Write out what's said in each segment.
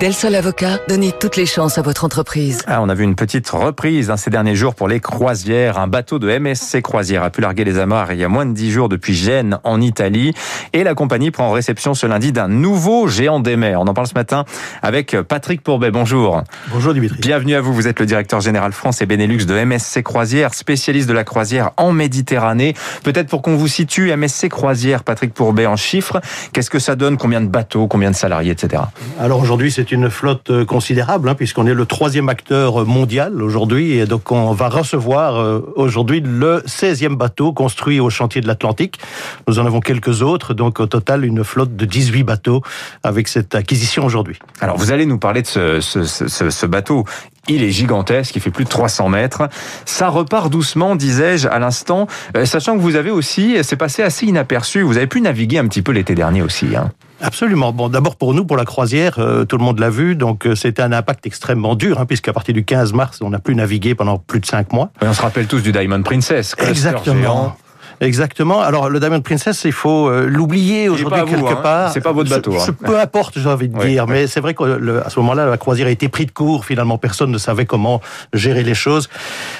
Del Sol Avocat, donnez toutes les chances à votre entreprise. Ah, on a vu une petite reprise hein, ces derniers jours pour les croisières. Un bateau de MSC Croisière a pu larguer les amarres il y a moins de dix jours depuis Gênes en Italie. Et la compagnie prend réception ce lundi d'un nouveau géant des mers. On en parle ce matin avec Patrick Pourbet. Bonjour. Bonjour Dimitri. Bienvenue à vous. Vous êtes le directeur général France et Benelux de MSC Croisière, spécialiste de la croisière en Méditerranée. Peut-être pour qu'on vous situe, MSC Croisière, Patrick Pourbet, en chiffres, qu'est-ce que ça donne? Combien de bateaux Combien de salariés, etc. Alors aujourd'hui, c'est une flotte euh, considérable, hein, puisqu'on est le troisième acteur mondial aujourd'hui, et donc on va recevoir euh, aujourd'hui le 16e bateau construit au chantier de l'Atlantique. Nous en avons quelques autres, donc au total une flotte de 18 bateaux avec cette acquisition aujourd'hui. Alors vous allez nous parler de ce, ce bateau il est gigantesque, il fait plus de 300 mètres. Ça repart doucement, disais-je à l'instant, euh, sachant que vous avez aussi, c'est passé assez inaperçu, vous avez pu naviguer un petit peu l'été dernier aussi. Hein. Absolument. Bon, d'abord pour nous, pour la croisière, euh, tout le monde l'a vu, donc euh, c'était un impact extrêmement dur, hein, puisqu'à partir du 15 mars, on n'a plus navigué pendant plus de cinq mois. on se rappelle tous du Diamond Princess. Exactement. Géant. Exactement. Alors le Diamond Princess, il faut euh, l'oublier aujourd'hui quelque hein. part. C'est pas votre bateau. Hein. Peu importe, j'ai envie de dire. Mais c'est vrai qu'à ce moment-là, la croisière a été prise de court. Finalement, personne ne savait comment gérer les choses.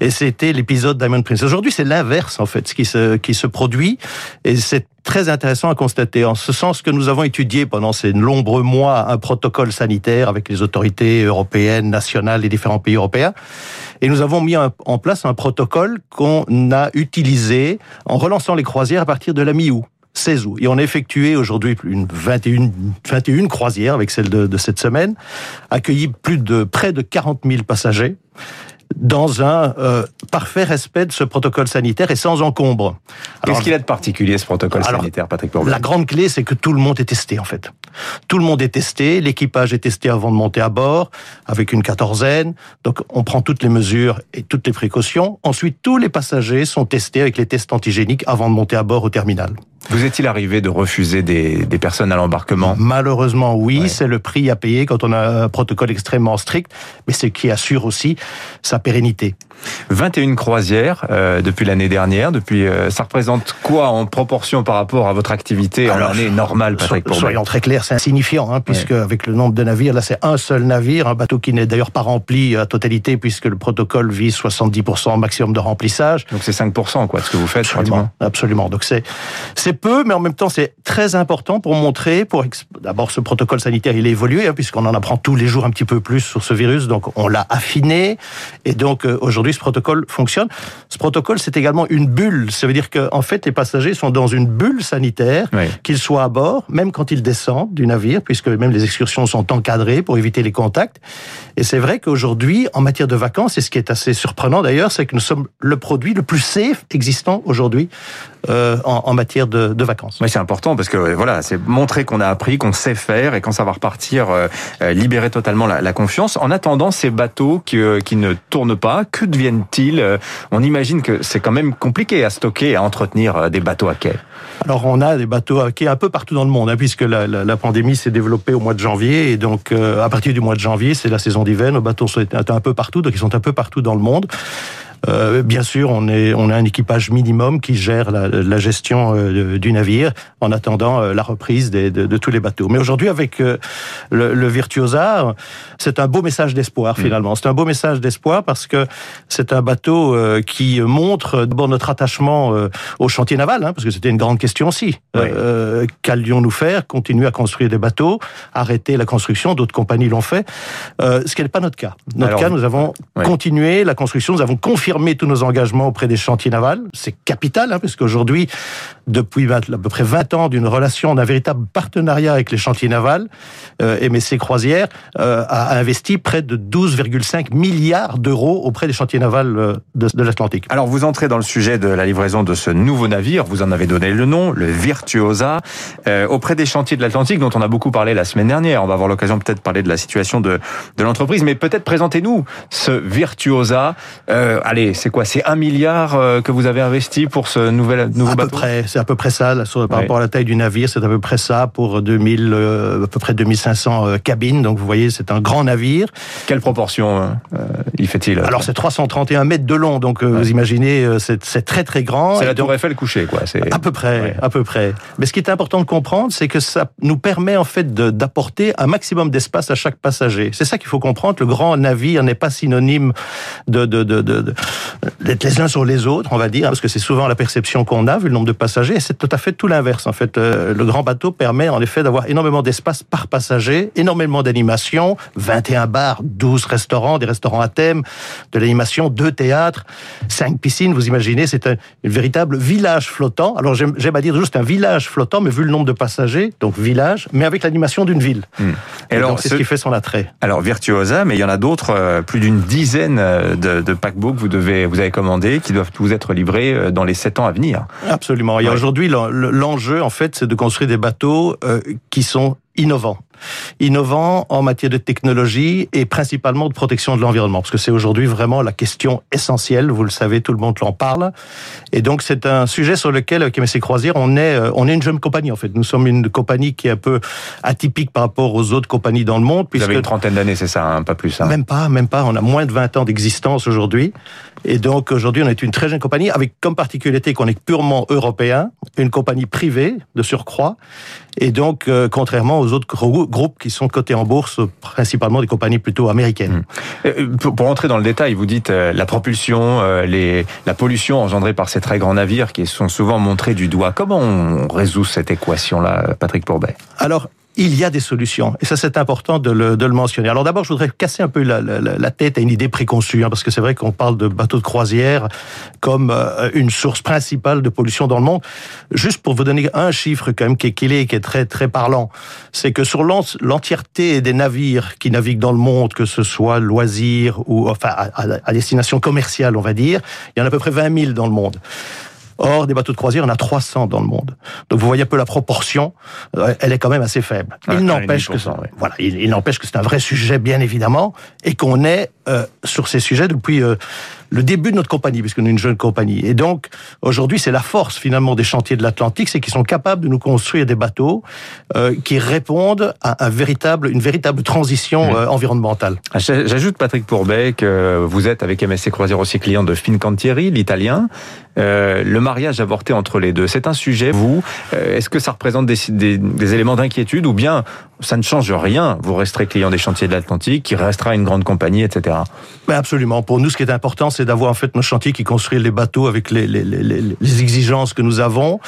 Et c'était l'épisode Diamond Princess. Aujourd'hui, c'est l'inverse en fait, ce qui se qui se produit. Et c'est très intéressant à constater, en ce sens que nous avons étudié pendant ces nombreux mois un protocole sanitaire avec les autorités européennes, nationales des différents pays européens. Et nous avons mis en place un protocole qu'on a utilisé en relançant les croisières à partir de la mi-août. 16 août. Et on a effectué aujourd'hui une 21, 21 croisières avec celle de, de cette semaine, accueilli plus de près de 40 000 passagers dans un euh, parfait respect de ce protocole sanitaire et sans encombre. Qu'est-ce qu'il a de particulier ce protocole alors, sanitaire, Patrick La grande clé, c'est que tout le monde est testé en fait. Tout le monde est testé, l'équipage est testé avant de monter à bord, avec une quatorzaine. Donc on prend toutes les mesures et toutes les précautions. Ensuite, tous les passagers sont testés avec les tests antigéniques avant de monter à bord au terminal. Vous est-il arrivé de refuser des, des personnes à l'embarquement Malheureusement, oui. Ouais. C'est le prix à payer quand on a un protocole extrêmement strict, mais ce qui assure aussi sa pérennité. 21 croisières euh, depuis l'année dernière. Depuis, euh, ça représente quoi en proportion par rapport à votre activité Alors, en année normale, Patrick so, Soyons très clairs, c'est insignifiant, hein, puisque ouais. avec le nombre de navires, là, c'est un seul navire, un bateau qui n'est d'ailleurs pas rempli à totalité, puisque le protocole vise 70% maximum de remplissage. Donc c'est 5%, quoi, ce que vous faites, absolument. Absolument. Donc c'est c'est peu, mais en même temps, c'est très important pour montrer, pour d'abord ce protocole sanitaire, il est évolué, hein, puisqu'on en apprend tous les jours un petit peu plus sur ce virus, donc on l'a affiné, et donc euh, aujourd'hui, ce protocole fonctionne. Ce protocole, c'est également une bulle. Ça veut dire qu'en en fait, les passagers sont dans une bulle sanitaire, oui. qu'ils soient à bord, même quand ils descendent du navire, puisque même les excursions sont encadrées pour éviter les contacts. Et c'est vrai qu'aujourd'hui, en matière de vacances, et ce qui est assez surprenant d'ailleurs, c'est que nous sommes le produit le plus safe existant aujourd'hui euh, en, en, matière de, de vacances. Oui, c'est important parce que voilà, c'est montrer qu'on a appris, qu'on sait faire, et quand ça va repartir, euh, libérer totalement la, la, confiance. En attendant ces bateaux qui, euh, qui ne tournent pas, que deviennent-ils On imagine que c'est quand même compliqué à stocker, à entretenir des bateaux à quai. Alors on a des bateaux à quai un peu partout dans le monde, hein, puisque la, la, la pandémie s'est développée au mois de janvier, et donc euh, à partir du mois de janvier, c'est la saison d'hiver. Nos bateaux sont un peu partout, donc ils sont un peu partout dans le monde. Euh, bien sûr, on est on a un équipage minimum qui gère la, la gestion euh, du navire en attendant euh, la reprise des, de, de, tous les bateaux. Mais aujourd'hui, avec euh, le, le, Virtuosa, c'est un beau message d'espoir mmh. finalement. C'est un beau message d'espoir parce que c'est un bateau qui montre d'abord notre attachement au chantier naval, hein, parce que c'était une grande question aussi. Oui. Qu'allions-nous faire? Continuer à construire des bateaux Arrêter la construction D'autres compagnies l'ont fait. ce qui n'est pas notre cas. Notre Alors, cas, nous avons oui. continué la construction, nous avons confirmé confirmer tous nos engagements auprès des chantiers navals. C'est capital, hein, parce qu'aujourd'hui, depuis 20, à peu près 20 ans d'une relation, d'un véritable partenariat avec les chantiers navals, euh, MSC Croisière euh, a investi près de 12,5 milliards d'euros auprès des chantiers navals euh, de, de l'Atlantique. Alors vous entrez dans le sujet de la livraison de ce nouveau navire, vous en avez donné le nom, le Virtuosa, euh, auprès des chantiers de l'Atlantique dont on a beaucoup parlé la semaine dernière. On va avoir l'occasion peut-être de parler de la situation de, de l'entreprise, mais peut-être présentez-nous ce Virtuosa. Euh, allez, allez, c'est quoi? C'est un milliard euh, que vous avez investi pour ce nouvel nouveau à bateau? peu près, c'est à peu près ça, là, sur- par rapport à la taille du navire, c'est à peu près ça pour 2000, euh, à peu près 2500 euh, cabines. Donc vous voyez, c'est un grand navire. Quelle proportion euh, il fait-il? Alors c'est 331 mètres de long, donc euh, Ouais. vous imaginez, euh, c'est très très grand. c'est la Tour Eiffel couchée, quoi. C'est À peu près, Ouais. à peu près. Mais ce qui est important de comprendre, c'est que ça nous permet en fait d'apporter un maximum d'espace à chaque passager. C'est ça qu'il faut comprendre. Le grand navire n'est pas synonyme de de de de- les uns sur les autres, on va dire, parce que c'est souvent la perception qu'on a vu le nombre de passagers. Et c'est tout à fait tout l'inverse. En fait, Euh, le grand bateau permet en effet d'avoir énormément d'espace par passager, énormément d'animation, 21 bars, 12 restaurants, des restaurants à thème, de l'animation, deux théâtres, cinq piscines. Vous imaginez, c'est un, véritable village flottant. Alors j'aime j'aime à dire juste un village flottant, mais vu le nombre de passagers, donc village, mais avec l'animation d'une ville. Hmm. Et, Et alors, donc c'est ce- ce qui fait son attrait. Alors Virtuosa, mais il y en a d'autres, euh, plus d'une dizaine euh, de, de paquebots que vous devez, vous avez commandés, qui doivent tous être livrés euh, dans les sept ans à venir. Absolument. Et Ouais. aujourd'hui, l'en- l'enjeu, en fait, c'est de construire des bateaux euh, qui sont innovants. Innovants en matière de technologie et principalement de protection de l'environnement, parce que c'est aujourd'hui vraiment la question essentielle. Vous le savez, tout le monde en parle. Et donc, c'est un sujet sur lequel, avec MSC Croisière, on est, euh, on est une jeune compagnie, en fait. Nous sommes une compagnie qui est un peu atypique par rapport aux autres compagnies dans le monde, Vous puisque avez une trentaine d'années, c'est ça, hein, pas plus. hein. même pas, même pas. On a moins de 20 ans d'existence aujourd'hui. Et donc, aujourd'hui, on est une très jeune compagnie avec comme particularité qu'on est purement européen, une compagnie privée de surcroît. Et donc, euh, contrairement aux autres grou- groupes qui sont cotés en bourse, principalement des compagnies plutôt américaines. Euh, Pour, pour entrer dans le détail, vous dites euh, la propulsion, euh, les, la pollution engendrée par ces très grands navires qui sont souvent montrés du doigt. Comment on résout cette équation-là, Patrick Pourbet? Alors, il y a des solutions. Et ça, c'est important de le, de le mentionner. Alors d'abord, je voudrais casser un peu la, la, la tête à une idée préconçue, hein, parce que c'est vrai qu'on parle de bateaux de croisière comme euh, une source principale de pollution dans le monde. Juste pour vous donner un chiffre quand même qui est, qui est, très, très parlant, c'est que sur l'en- l'entièreté des navires qui naviguent dans le monde, que ce soit loisirs ou enfin à- à destination commerciale, on va dire, il y en a à peu près 20 000 dans le monde. Or, des bateaux de croisière, on a 300 dans le monde. Donc, vous voyez un peu la proportion, euh, elle est quand même assez faible. Ouais, il n'empêche que 1,5%, ça, ouais. voilà, il, il n'empêche que c'est un vrai sujet, bien évidemment, et qu'on est euh, sur ces sujets depuis euh, le début de notre compagnie, puisqu'on est une jeune compagnie. Et donc, aujourd'hui, c'est la force finalement des chantiers de l'Atlantique, c'est qu'ils sont capables de nous construire des bateaux euh, qui répondent à un véritable, une véritable transition Mmh. euh, environnementale. Ah, j'a- J'ajoute, Patrick Pourbet, que vous êtes avec MSC Croisière aussi client de Fincantieri, l'italien. Euh, le mariage avorté entre les deux, c'est un sujet, vous euh, Est-ce que ça représente des, des- des éléments d'inquiétude ou bien ça ne change rien Vous resterez client des chantiers de l'Atlantique, qui restera une grande compagnie, etc. Ben absolument. Pour nous, ce qui est important, c'est d'avoir en fait nos chantiers qui construisent les bateaux avec les exigences que nous avons.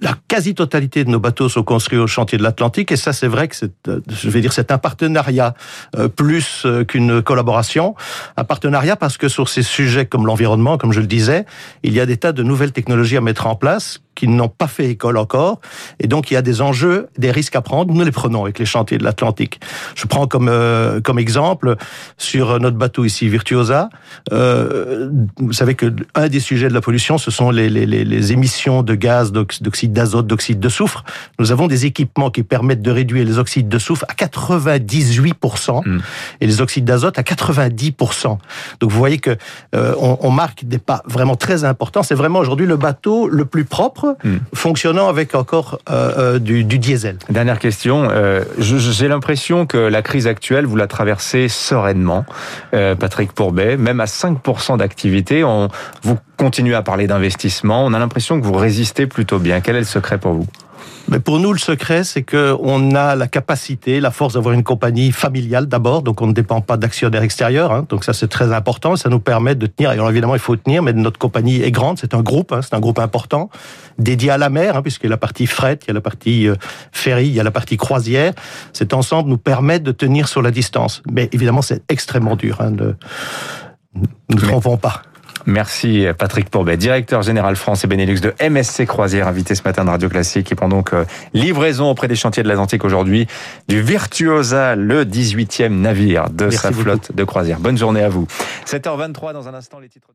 La quasi-totalité de nos bateaux sont construits au chantier de l'Atlantique et ça, c'est vrai que c'est, euh, je vais dire, c'est un partenariat euh, plus euh, qu'une collaboration. Un partenariat parce que sur ces sujets comme l'environnement, comme je le disais, il y a des tas de nouvelles technologies à mettre en place qui n'ont pas fait école encore. Et donc, il y a des enjeux, des risques à prendre. Nous les prenons avec les chantiers de l'Atlantique. Je prends comme, euh, comme exemple, sur notre bateau ici, Virtuosa, euh, vous savez que un des sujets de la pollution, ce sont les, les, les, les émissions de gaz, d'ox- d'oxyde d'azote, d'oxyde de soufre. Nous avons des équipements qui permettent de réduire les oxydes de soufre à 98% Mm. et les oxydes d'azote à 90%. Donc, vous voyez que euh, on, on marque des pas vraiment très importants. C'est vraiment aujourd'hui le bateau le plus propre, Mm. fonctionnant avec encore euh, euh, du, du diesel. Dernière question. euh, J'ai l'impression que la crise actuelle, vous la traversez sereinement, euh, Patrick Pourbet. Même à 5% d'activité, vous continuez à parler d'investissement. On a l'impression que vous résistez plutôt bien. Quel est le secret pour vous? Mais pour nous, le secret, c'est que on a la capacité, la force d'avoir une compagnie familiale d'abord, donc on ne dépend pas d'actionnaires extérieurs. Hein, donc ça, c'est très important. Ça nous permet de tenir. Et alors évidemment, il faut tenir, mais notre compagnie est grande. C'est un groupe, hein, c'est un groupe important, dédié à la mer, hein, puisqu'il y a la partie fret, il y a la partie euh, ferry, il y a la partie croisière. Cet ensemble nous permet de tenir sur la distance. Mais évidemment, c'est extrêmement dur. Hein. Nous ne Mais- trompons pas. Merci Patrick Pourbet, directeur général France et Benelux de MSC Croisière, invité ce matin de Radio Classique, qui prend donc euh, livraison auprès des chantiers de l'Atlantique aujourd'hui du Virtuosa, le 18e navire de Merci sa beaucoup. flotte de croisière. Bonne journée à vous. 7h23 dans un instant les titres de...